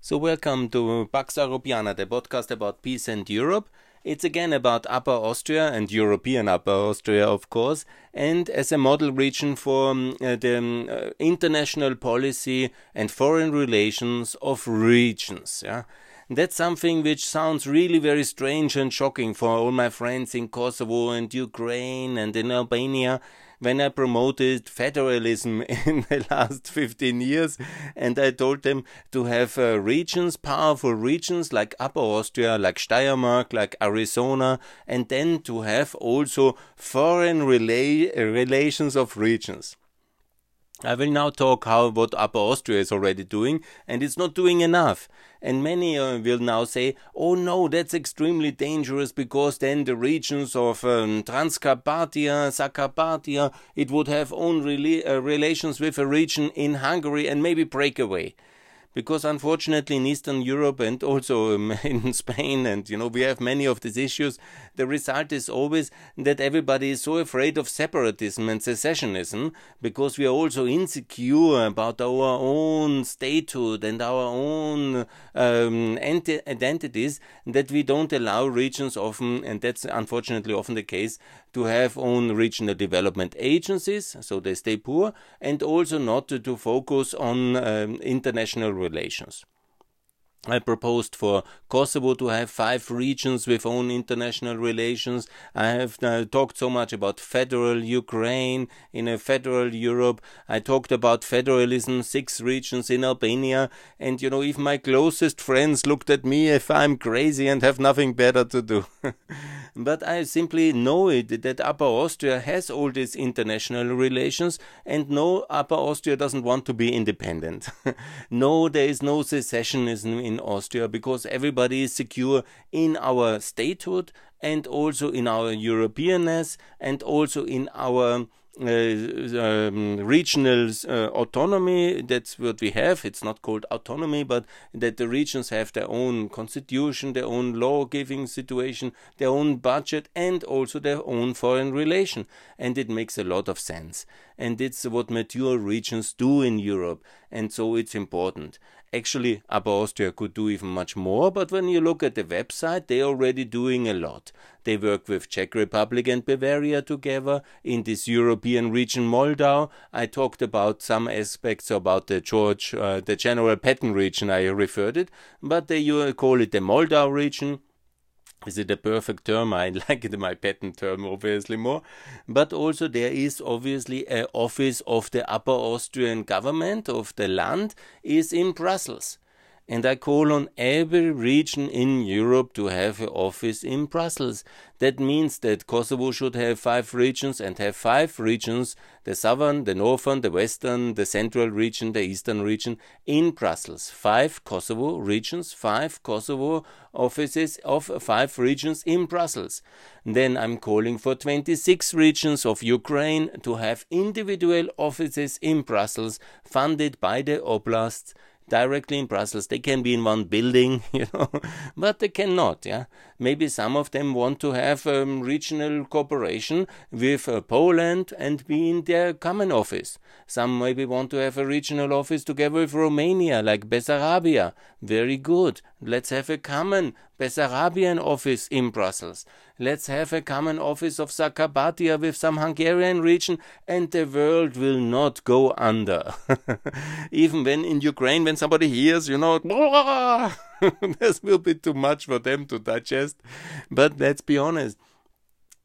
So, welcome to Pax Europiana, the podcast about peace and Europe. It's again about Upper Austria and European Upper Austria, of course, and as a model region for um, uh, the um, uh, international policy and foreign relations of regions. Yeah? That's something which sounds really very strange and shocking for all my friends in Kosovo and Ukraine and in Albania when I promoted federalism in the last 15 years, and I told them to have uh, regions, powerful regions like Upper Austria, like Steiermark, like Arizona, and then to have also foreign rela- relations of regions. I will now talk how what Upper Austria is already doing, and it's not doing enough. And many uh, will now say, "Oh no, that's extremely dangerous because then the regions of um, Transcarpathia, Zakarpathia, it would have own rela- uh, relations with a region in Hungary and maybe break away." Because unfortunately in Eastern Europe and also um, in Spain, and you know, we have many of these issues, the result is always that everybody is so afraid of separatism and secessionism because we are also insecure about our own statehood and our own um, identities that we don't allow regions often, and that's unfortunately often the case, to have own regional development agencies, so they stay poor, and also not to, to focus on um, international relations. I proposed for Kosovo to have five regions with own international relations. I have uh, talked so much about federal Ukraine in a federal Europe. I talked about federalism, six regions in Albania. And you know, if my closest friends looked at me if I'm crazy and have nothing better to do. but I simply know it that Upper Austria has all these international relations, and no, Upper Austria doesn't want to be independent. no, there is no secessionism in Austria because everybody is secure in our statehood and also in our Europeanness and also in our um, regional uh, autonomy. That's what we have. It's not called autonomy, but that the regions have their own constitution, their own law giving situation, their own budget, and also their own foreign relation. And it makes a lot of sense. And it's what mature regions do in Europe. And so it's important. Actually, Upper Austria could do even much more, but when you look at the website, they're already doing a lot. They work with Czech Republic and Bavaria together in this European region Moldau. I talked about some aspects about the George, uh, the General Patton region. I referred it, but they call it the Moldau region is it a perfect term? I like my Patton term, obviously more. But also, there is obviously an office of the Upper Austrian government of the land is in Brussels and I call on every region in Europe to have an office in Brussels. That means that Kosovo should have five regions and have five regions the southern, the northern, the western, the central region, the eastern region in Brussels. Five Kosovo regions, five Kosovo offices of five regions in Brussels. Then I'm calling for 26 regions of Ukraine to have individual offices in Brussels funded by the oblasts directly in Brussels. They can be in one building, you know, but they cannot. Yeah, maybe some of them want to have um, regional cooperation with uh, Poland and be in their common office. Some maybe want to have a regional office together with Romania, like Bessarabia. Very good. Let's have a common Bessarabian office in Brussels. Let's have a common office of Zakarpathia with some Hungarian region, and the world will not go under. Even when in Ukraine, when somebody hears, you know, this will be too much for them to digest. But let's be honest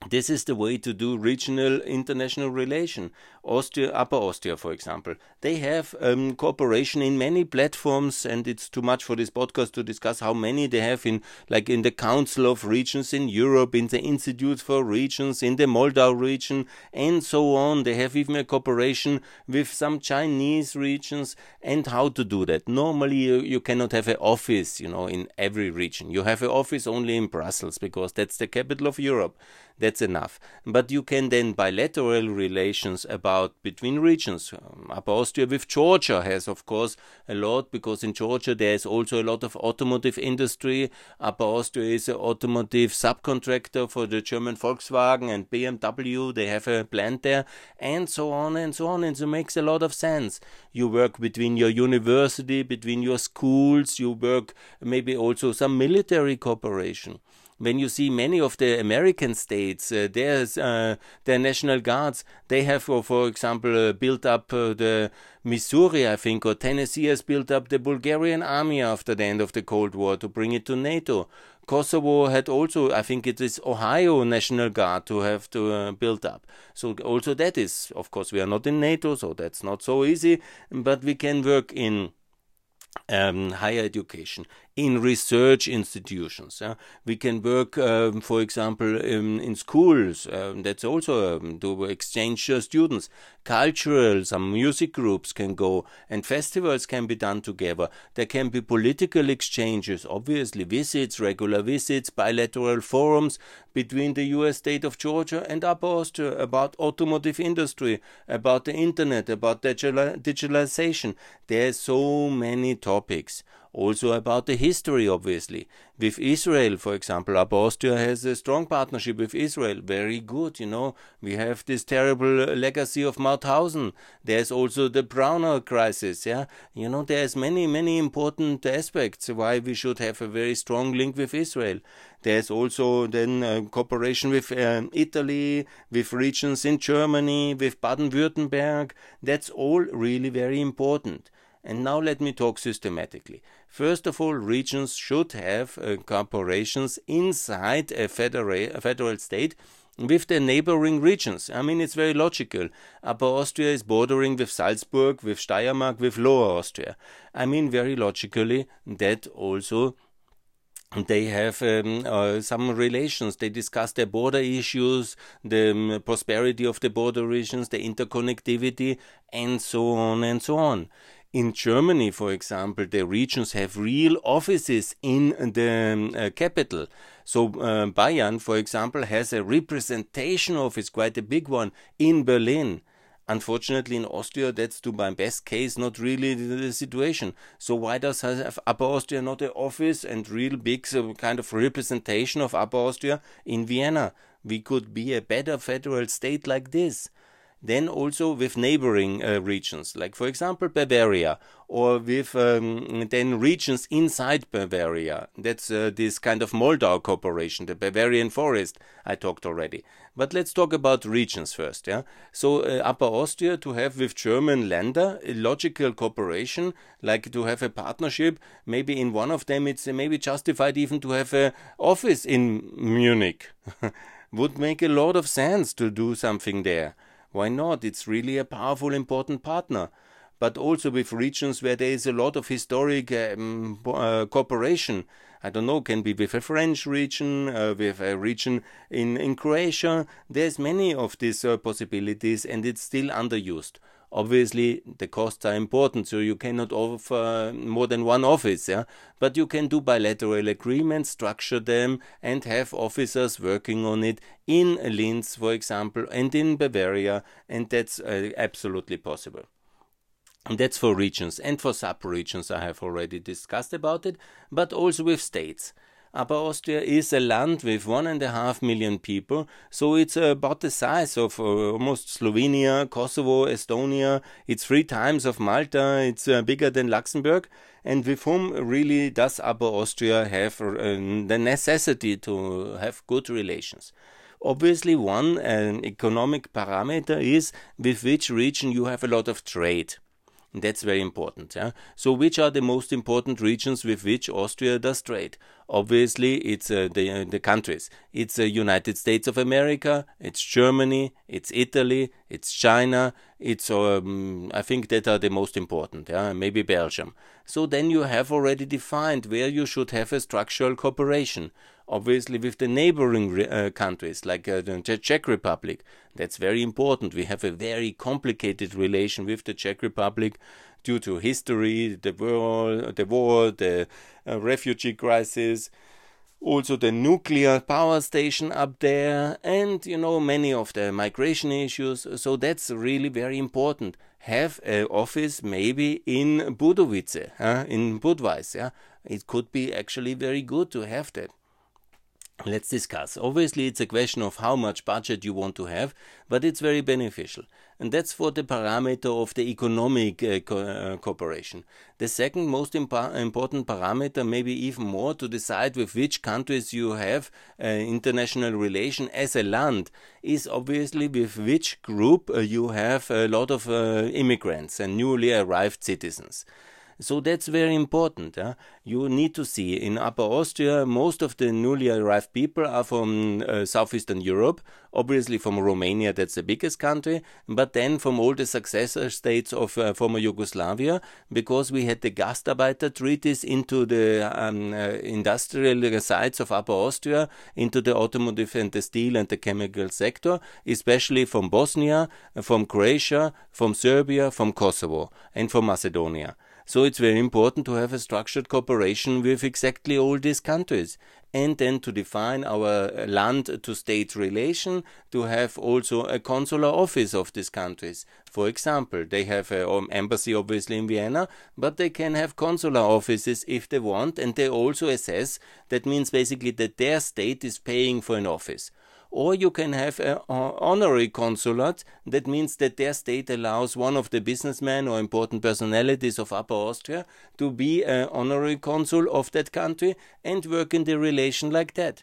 this is the way to do regional international relation. Austria, Upper Austria, for example, they have um, cooperation in many platforms, and it's too much for this podcast to discuss how many they have in, like in the Council of Regions in Europe, in the Institute for Regions, in the Moldau region, and so on. They have even a cooperation with some Chinese regions, and how to do that. Normally, you, you cannot have an office, you know, in every region. You have an office only in Brussels because that's the capital of Europe. That's enough. But you can then bilateral relations about between regions. Um, Upper Austria with Georgia has, of course, a lot because in Georgia there is also a lot of automotive industry. Upper Austria is an automotive subcontractor for the German Volkswagen and BMW. They have a plant there, and so on and so on. And so it makes a lot of sense. You work between your university, between your schools. You work maybe also some military cooperation when you see many of the American states, uh, uh, their national guards. They have, uh, for example, uh, built up uh, the Missouri, I think, or Tennessee has built up the Bulgarian army after the end of the Cold War to bring it to NATO. Kosovo had also, I think it is Ohio National Guard to have to uh, build up. So also that is, of course, we are not in NATO, so that's not so easy, but we can work in um, higher education in research institutions. Yeah? We can work, um, for example, in, in schools. Um, that's also um, to exchange uh, students. Cultural, some music groups can go, and festivals can be done together. There can be political exchanges, obviously, visits, regular visits, bilateral forums between the U.S. state of Georgia and Upper Austria about automotive industry, about the internet, about digital digitalization. are so many topics also about the history, obviously. With Israel, for example, Upper Austria has a strong partnership with Israel. Very good, you know. We have this terrible legacy of Mauthausen. There's also the Braunau crisis, yeah. You know, there's many, many important aspects why we should have a very strong link with Israel. There's also then uh, cooperation with uh, Italy, with regions in Germany, with Baden-Württemberg. That's all really very important. And now let me talk systematically. First of all, regions should have uh, corporations inside a federal, a federal state with the neighboring regions. I mean, it's very logical. Upper Austria is bordering with Salzburg, with Steiermark, with Lower Austria. I mean, very logically, that also they have um, uh, some relations. They discuss their border issues, the um, prosperity of the border regions, the interconnectivity, and so on and so on. In Germany, for example, the regions have real offices in the um, uh, capital. So uh, Bayern, for example, has a representation office, quite a big one, in Berlin. Unfortunately, in Austria, that's to my best case not really the, the situation. So why does Upper Austria not have an office and real big uh, kind of representation of Upper Austria in Vienna? We could be a better federal state like this then also with neighboring uh, regions, like for example Bavaria, or with um, then regions inside Bavaria. That's uh, this kind of Moldau cooperation, the Bavarian forest I talked already. But let's talk about regions first. Yeah. So uh, Upper Austria to have with German Länder a logical cooperation, like to have a partnership. Maybe in one of them it's maybe justified even to have a office in Munich. Would make a lot of sense to do something there. Why not? It's really a powerful, important partner. But also with regions where there is a lot of historic um, uh, cooperation. I don't know, can be with a French region, uh, with a region in, in Croatia. There's many of these uh, possibilities and it's still underused obviously the costs are important so you cannot offer more than one office yeah? But you can do bilateral agreements structure them and have officers working on it in linz for example and in bavaria and that's uh, absolutely possible. And that's for regions and for sub regions i have already discussed about it but also with states Upper Austria is a land with one and a half million people, so it's about the size of uh, almost Slovenia, Kosovo, Estonia. It's three times of Malta. It's uh, bigger than Luxembourg. And with whom really does Upper Austria have uh, the necessity to have good relations? Obviously, one economic parameter is with which region you have a lot of trade. That's very important. Yeah? So, which are the most important regions with which Austria does trade? Obviously, it's uh, the uh, the countries. It's the uh, United States of America. It's Germany. It's Italy. It's China. It's um, I think that are the most important. Yeah, maybe Belgium. So then you have already defined where you should have a structural cooperation obviously with the neighboring uh, countries like uh, the Czech Republic. That's very important. We have a very complicated relation with the Czech Republic due to history, the war, the war, the uh, refugee crisis. also the nuclear power station up there, and you know many of the migration issues. So that's really very important. Have an office maybe in Budovice, in Budweis. Yeah, it could be actually very good to have that. Let's discuss. Obviously, it's a question of how much budget you want to have, but it's very beneficial. And that's for the parameter of the economic uh, co uh, cooperation. The second most impo important parameter, maybe even more, to decide with which countries you have uh, international relation as a land, is obviously with which group uh, you have a lot of uh, immigrants and newly arrived citizens. So that's very important. Yeah? You need to see in Upper Austria, most of the newly arrived people are from uh, southeastern Europe, obviously from Romania, that's the biggest country, but then from all the successor states of uh, former Yugoslavia, because we had the Gastarbeiter treaties into the um, uh, industrial sites of Upper Austria, into the automotive and the steel and the chemical sector, especially from Bosnia, from Croatia, from Serbia, from Kosovo, and from Macedonia. So it's very important to have a structured cooperation with exactly all these countries. And then to define our land to state relation, to have also a consular office of these countries. For example, they have an um, embassy obviously in Vienna, but they can have consular offices if they want, and they also assess that means basically that their state is paying for an office or you can have an honorary consulate. That means that their state allows one of the businessmen or important personalities of Upper Austria to be an honorary consul of that country and work in the relation like that.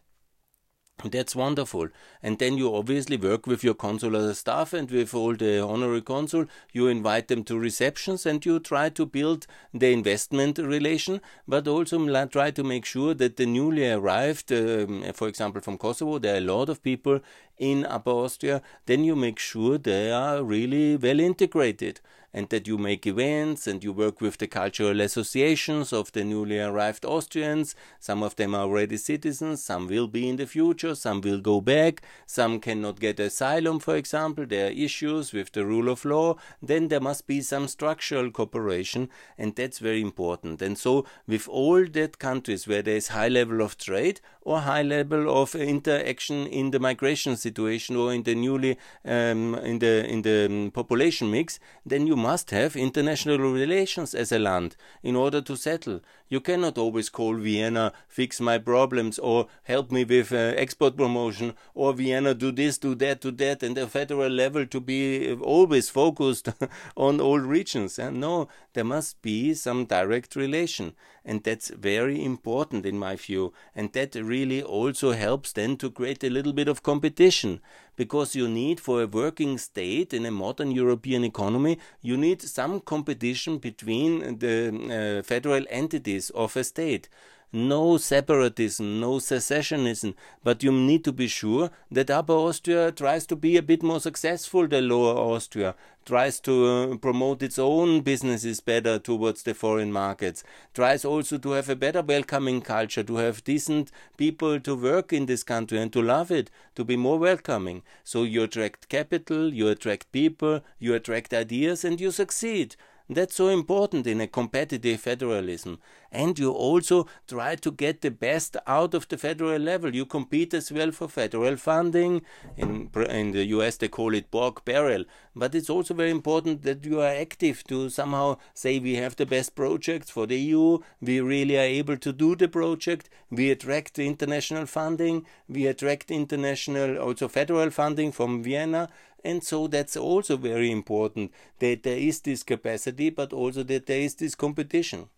That's wonderful. And then you obviously work with your consular staff and with all the honorary consul. You invite them to receptions and you try to build the investment relation, but also try to make sure that the newly arrived, um, for example, from Kosovo, there are a lot of people in Upper Austria, then you make sure they are really well integrated and that you make events and you work with the cultural associations of the newly arrived Austrians. Some of them are already citizens, some will be in the future, some will go back, some cannot get asylum, for example. There are issues with the rule of law. Then there must be some structural cooperation, and that's very important. And so, with all that countries where there is high level of trade or high level of interaction in the migration situation or in the newly um, in the in the um, population mix, then you must have international relations as a land in order to settle. You cannot always call Vienna, fix my problems, or help me with uh, export promotion, or Vienna, do this, do that, do that, and the federal level to be always focused on all regions. And no, there must be some direct relation. And that's very important in my view. And that really also helps then to create a little bit of competition because you need for a working state in a modern European economy, you need some competition between the uh, federal entities of a state no separatism, no secessionism, but you need to be sure that Upper Austria tries to be a bit more successful than Lower Austria, tries to uh, promote its own businesses better towards the foreign markets, tries also to have a better welcoming culture, to have decent people to work in this country and to love it, to be more welcoming. So you attract capital, you attract people, you attract ideas, and you succeed. That's so important in a competitive federalism. And you also try to get the best out of the federal level. You compete as well for federal funding. In, in the US, they call it pork barrel. But it's also very important that you are active to somehow say we have the best projects for the EU. We really are able to do the project. We attract international funding. We attract international, also federal funding from Vienna. And so that's also very important that there is this capacity, but also that there is this competition.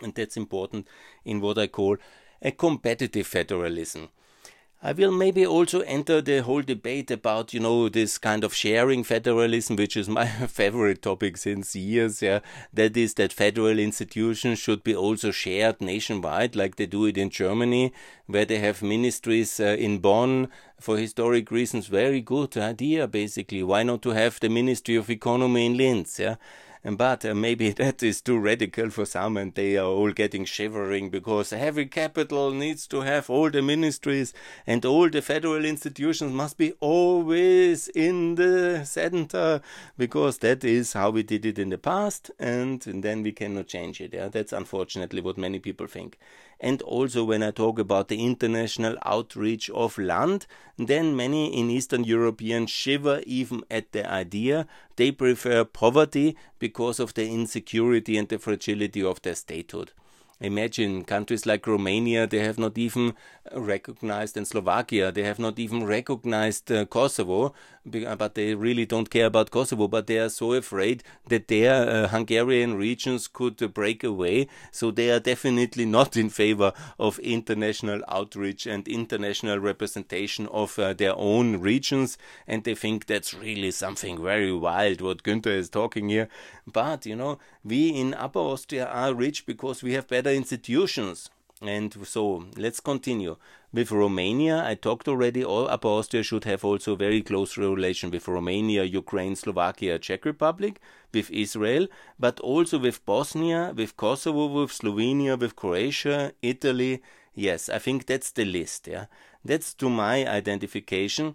And that's important in what I call a competitive federalism. I will maybe also enter the whole debate about, you know, this kind of sharing federalism, which is my favorite topic since years. Yeah, that is that federal institutions should be also shared nationwide, like they do it in Germany, where they have ministries uh, in Bonn for historic reasons. Very good idea, basically. Why not to have the Ministry of Economy in Linz? Yeah but uh, maybe that is too radical for some, and they are all getting shivering because every capital needs to have all the ministries and all the federal institutions must be always in the center because that is how we did it in the past, and, and then we cannot change it. Yeah, that's unfortunately what many people think. And also, when I talk about the international outreach of land, then many in Eastern Europeans shiver even at the idea. They prefer poverty because of the insecurity and the fragility of their statehood. Imagine countries like Romania, they have not even recognized, and Slovakia, they have not even recognized uh, Kosovo, but they really don't care about Kosovo, but they are so afraid that their uh, Hungarian regions could uh, break away. So they are definitely not in favor of international outreach and international representation of uh, their own regions, and they think that's really something very wild what Günther is talking here. But, you know, we in Upper Austria are rich because we have better institutions. And so let's continue. With Romania, I talked already, all Upper Austria should have also very close relation with Romania, Ukraine, Slovakia, Czech Republic, with Israel, but also with Bosnia, with Kosovo, with Slovenia, with Croatia, Italy. Yes, I think that's the list. Yeah, That's to my identification.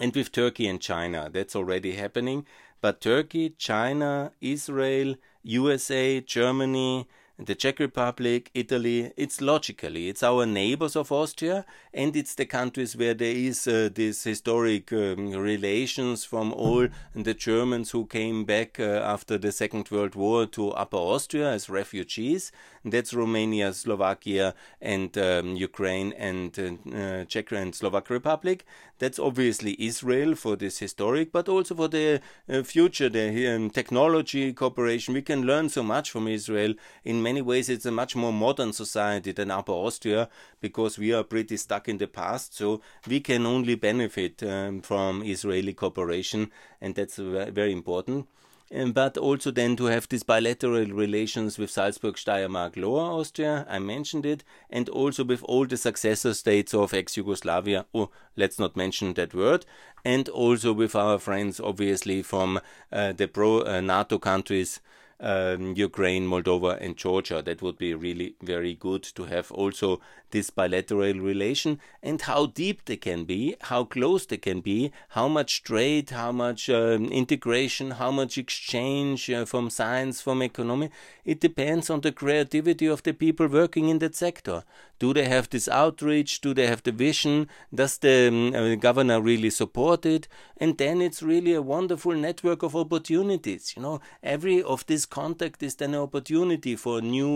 And with Turkey and China, that's already happening. But Turkey, China, Israel, USA, Germany, the Czech Republic, Italy, it's logically, it's our neighbors of Austria, and it's the countries where there is uh, this historic um, relations from all the Germans who came back uh, after the Second World War to Upper Austria as refugees. That's Romania, Slovakia, and um, Ukraine, and uh, uh, Czech and Slovak Republic. That's obviously Israel for this historic, but also for the uh, future, the um, technology cooperation. We can learn so much from Israel in many ways it's a much more modern society than Upper Austria because we are pretty stuck in the past. So we can only benefit um, from Israeli cooperation, and that's very important. Um, but also then to have these bilateral relations with Salzburg, Steiermark, Lower Austria, I mentioned it, and also with all the successor states of ex Yugoslavia, oh, let's not mention that word, and also with our friends, obviously, from uh, the pro uh, NATO countries um, Ukraine, Moldova, and Georgia. That would be really very good to have also this bilateral relation and how deep they can be, how close they can be, how much trade, how much um, integration, how much exchange uh, from science, from economy. It depends on the creativity of the people working in that sector. Do they have this outreach? Do they have the vision? Does the um, uh, governor really support it? And then it's really a wonderful network of opportunities. You know, every of this contact is then an opportunity for new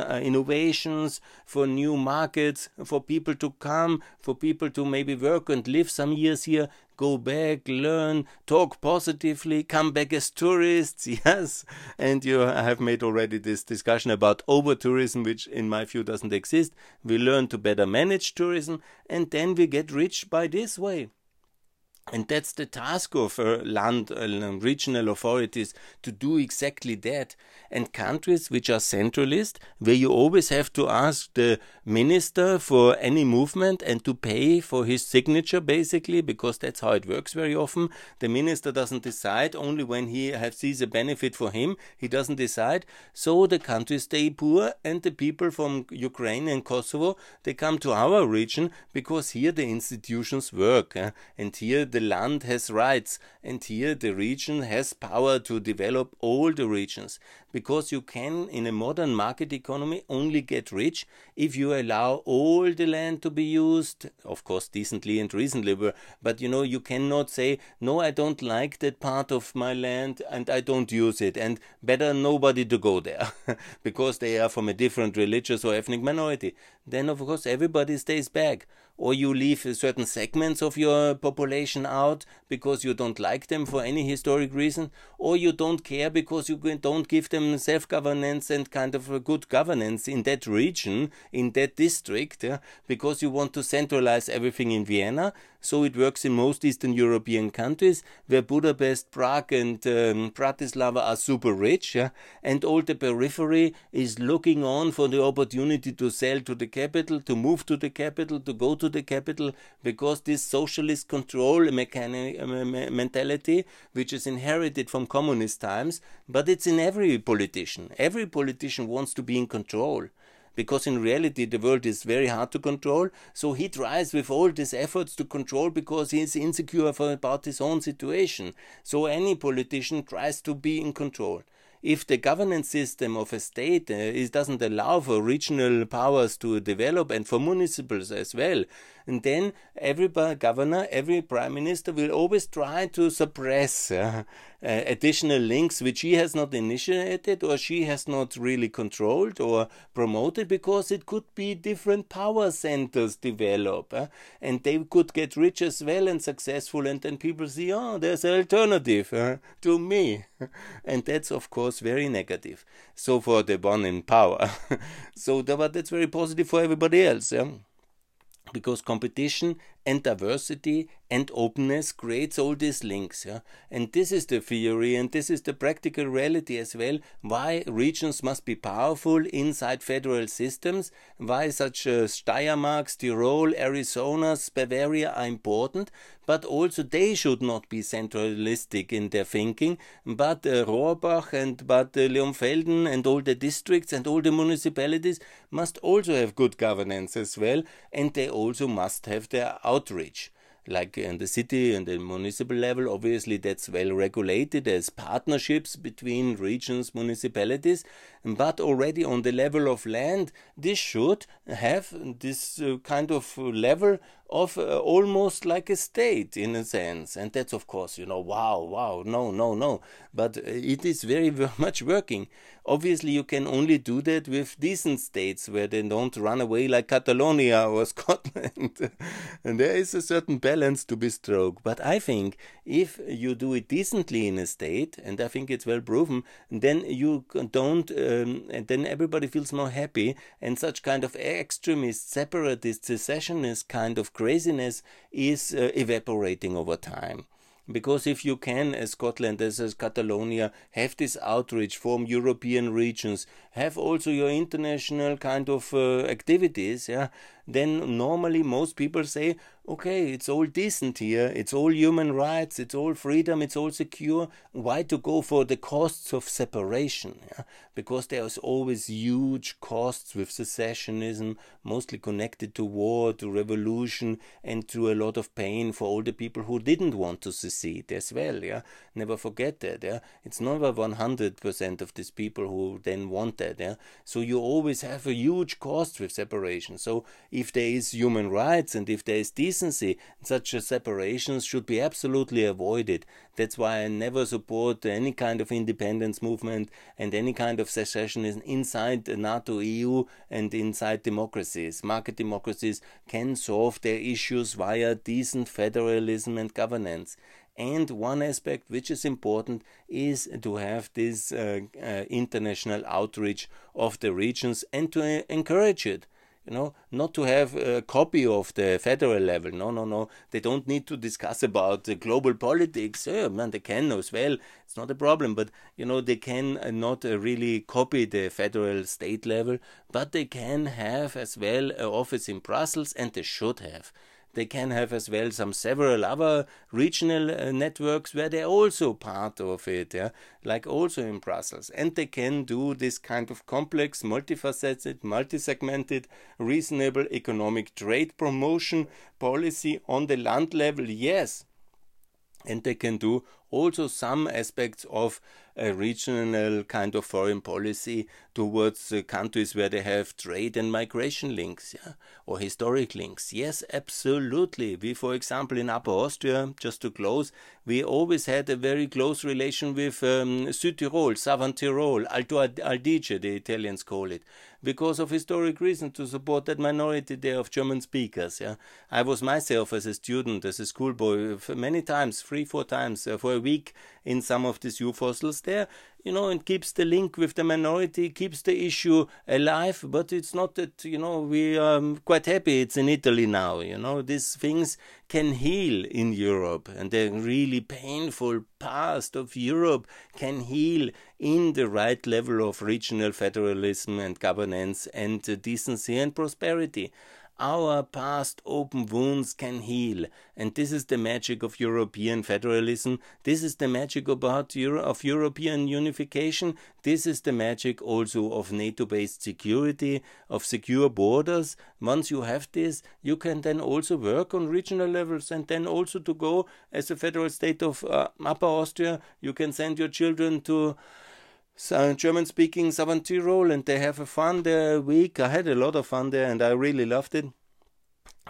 uh, innovations, for new markets, for people to come, for people to maybe work and live some years here, go back, learn, talk positively, come back as tourists, yes. And you have made already this discussion about over tourism, which in my view doesn't exist. We learn to better manage tourism, and then we get rich by this way. And that's the task of uh, land uh, regional authorities to do exactly that. And countries which are centralist, where you always have to ask the minister for any movement and to pay for his signature, basically, because that's how it works very often. The minister doesn't decide only when he sees a benefit for him. He doesn't decide. So the countries stay poor, and the people from Ukraine and Kosovo they come to our region because here the institutions work, eh? and here land has rights, and here the region has power to develop all the regions. Because you can, in a modern market economy, only get rich if you allow all the land to be used, of course, decently and reasonably. But you know, you cannot say, no, I don't like that part of my land and I don't use it, and better nobody to go there because they are from a different religious or ethnic minority. Then, of course, everybody stays back or you leave certain segments of your population out because you don't like them for any historic reason, or you don't care because you don't give them self governance and kind of a good governance in that region, in that district, yeah, because you want to centralize everything in Vienna. So it works in most Eastern European countries where Budapest, Prague, and um, Bratislava are super rich, yeah, and all the periphery is looking on for the opportunity to sell to the capital, to move to the capital, to go to the capital, because this socialist control mechanic, uh, mentality, which is inherited from communist times, but it's in every politician. Every politician wants to be in control because in reality the world is very hard to control. So he tries with all these efforts to control because he is insecure about his own situation. So any politician tries to be in control if the governance system of a state uh, is, doesn't allow for regional powers to develop and for municipals as well, and then every governor, every prime minister will always try to suppress uh, uh, additional links which he has not initiated or she has not really controlled or promoted because it could be different power centers develop uh, and they could get rich as well and successful and then people see oh there's an alternative uh, to me. And that's of course very negative. So for the one in power. So but that's very positive for everybody else yeah? Because competition and diversity and openness creates all these links yeah? and this is the theory and this is the practical reality as well why regions must be powerful inside federal systems why such uh, steiermark tyrol arizona bavaria are important but also they should not be centralistic in their thinking but uh, rohrbach and but uh, leonfelden and all the districts and all the municipalities must also have good governance as well and they also must have their outreach. Like in the city and the municipal level, obviously that's well regulated. As partnerships between regions, municipalities, but already on the level of land, this should have this uh, kind of level of uh, almost like a state in a sense. And that's, of course, you know, wow, wow, no, no, no. But uh, it is very, much working. Obviously, you can only do that with decent states where they don't run away like Catalonia or Scotland. and there is a certain balance to be struck. But I think if you do it decently in a state, and I think it's well proven, then you don't. Um, and then everybody feels more happy. And such kind of extremist, separatist, secessionist kind of craziness is uh, evaporating over time. Because if you can, as Scotland, as, as Catalonia, have this outreach from European regions, have also your international kind of uh, activities, yeah, then normally most people say, okay, it's all decent here, it's all human rights, it's all freedom, it's all secure. Why to go for the costs of separation? Yeah? Because there's always huge costs with secessionism, mostly connected to war, to revolution, and to a lot of pain for all the people who didn't want to secede as well. Yeah, never forget that. Yeah, it's never 100% of these people who then want that. Yeah, so you always have a huge cost with separation. So if there is human rights and if there is decency, such separations should be absolutely avoided. That's why I never support any kind of independence movement and any kind of secessionism inside the NATO, EU, and inside democracies. Market democracies can solve their issues via decent federalism and governance. And one aspect which is important is to have this uh, uh, international outreach of the regions and to uh, encourage it you know, not to have a copy of the federal level. No, no, no. They don't need to discuss about the global politics. Yeah, man, they can as well. It's not a problem. But, you know, they can uh, not uh, really copy the federal state level, but they can have as well an office in Brussels, and they should have. They can have as well some several other regional uh, networks where they're also part of it, yeah, like also in Brussels. And they can do this kind of complex, multifaceted, multi-segmented, reasonable economic trade promotion policy on the land level, yes. And they can do also some aspects of a regional kind of foreign policy towards uh, countries where they have trade and migration links yeah, or historic links. Yes, absolutely. We, for example, in Upper Austria, just to close, we always had a very close relation with um, Südtirol, Southern Alto Adige, the Italians call it because of historic reasons to support that minority there of German speakers. Yeah, I was myself as a student, as a schoolboy, many times, three, four times uh, for a week in some of these U fossils there you know, and keeps the link with the minority, keeps the issue alive. But it's not that, you know, we are quite happy it's in Italy now, you know, these things can heal in Europe, and the really painful past of Europe can heal in the right level of regional federalism and governance and decency and prosperity. Our past open wounds can heal, and this is the magic of European federalism. This is the magic about Euro- of European unification. This is the magic also of NATO-based security, of secure borders. Once you have this, you can then also work on regional levels, and then also to go as a federal state of uh, Upper Austria, you can send your children to German speaking Southern Tyrol and they have a fun there week. I had a lot of fun there and I really loved it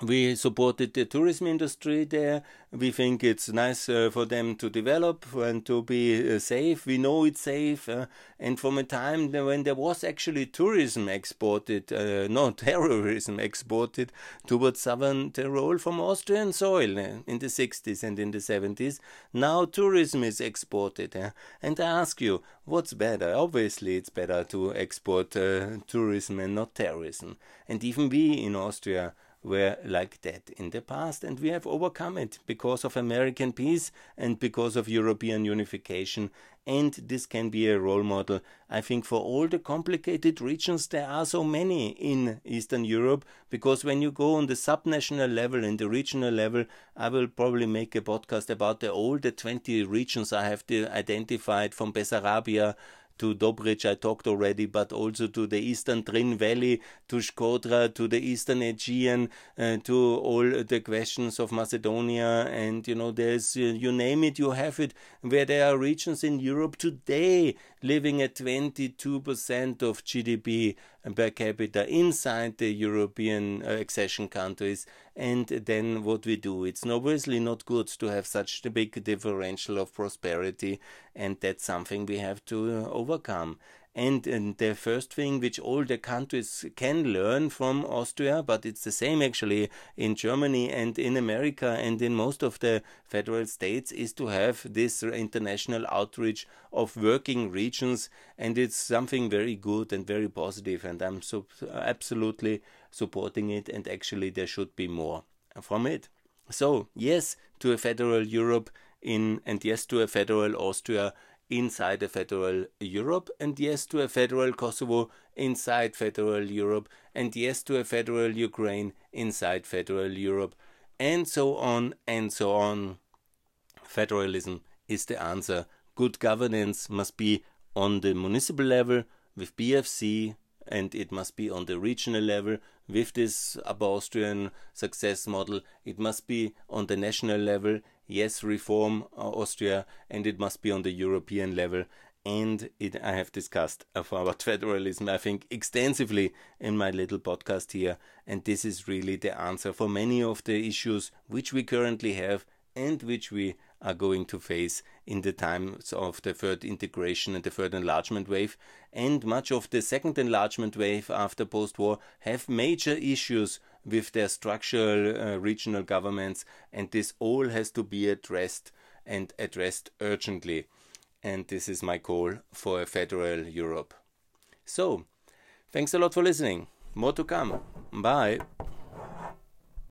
we supported the tourism industry there. We think it's nice uh, for them to develop and to be uh, safe. We know it's safe. Uh, and from a time when there was actually tourism exported, uh, not terrorism exported towards southern Tyrol from Austrian soil uh, in the 60s and in the 70s, now tourism is exported. and I ask you, what's better? Obviously, it's better to export uh, tourism and not terrorism. And even we in Austria were like that in the past, and we have overcome it because of American peace and because of European unification. And this can be a role model, I think, for all the complicated regions. There are so many in Eastern Europe because when you go on the subnational level and the regional level, I will probably make a podcast about the all the 20 regions I have identified from Bessarabia to Dobrich I talked already, but also to the eastern Drin Valley, to Shkodra, to the eastern Aegean, uh, to all the questions of Macedonia, and you know, there's uh, you name it, you have it. Where there are regions in Europe today living at 22% of GDP per capita inside the European uh, accession countries. And then what we do, it's obviously not good to have such a big differential of prosperity, and that's something we have to uh, overcome. And, and, the first thing which all the countries can learn from Austria, but it's the same actually in Germany and in America and in most of the federal states, is to have this international outreach of working regions. And it's something very good and very positive, and I'm so absolutely supporting it. And actually, there should be more from it. So, yes to a federal Europe in, and yes to a federal Austria inside a federal Europe, and yes to a federal Kosovo inside federal Europe, and yes to a federal Ukraine inside federal Europe, and so on and so on. Federalism is the answer. Good governance must be on the municipal level with BFC, and it must be on the regional level with this Austrian success model. It must be on the national level yes, reform uh, Austria, and it must be on the European level. And it, I have discussed about federalism, I think, extensively in my little podcast here. And this is really the answer for many of the issues which we currently have and which we are going to face in the times of the third integration and the third enlargement wave. And much of the second enlargement wave after post war have major issues with their structural uh, regional governments, and this all has to be addressed and addressed urgently. And this is my call for a federal Europe. So, thanks a lot for listening. More to come. Bye.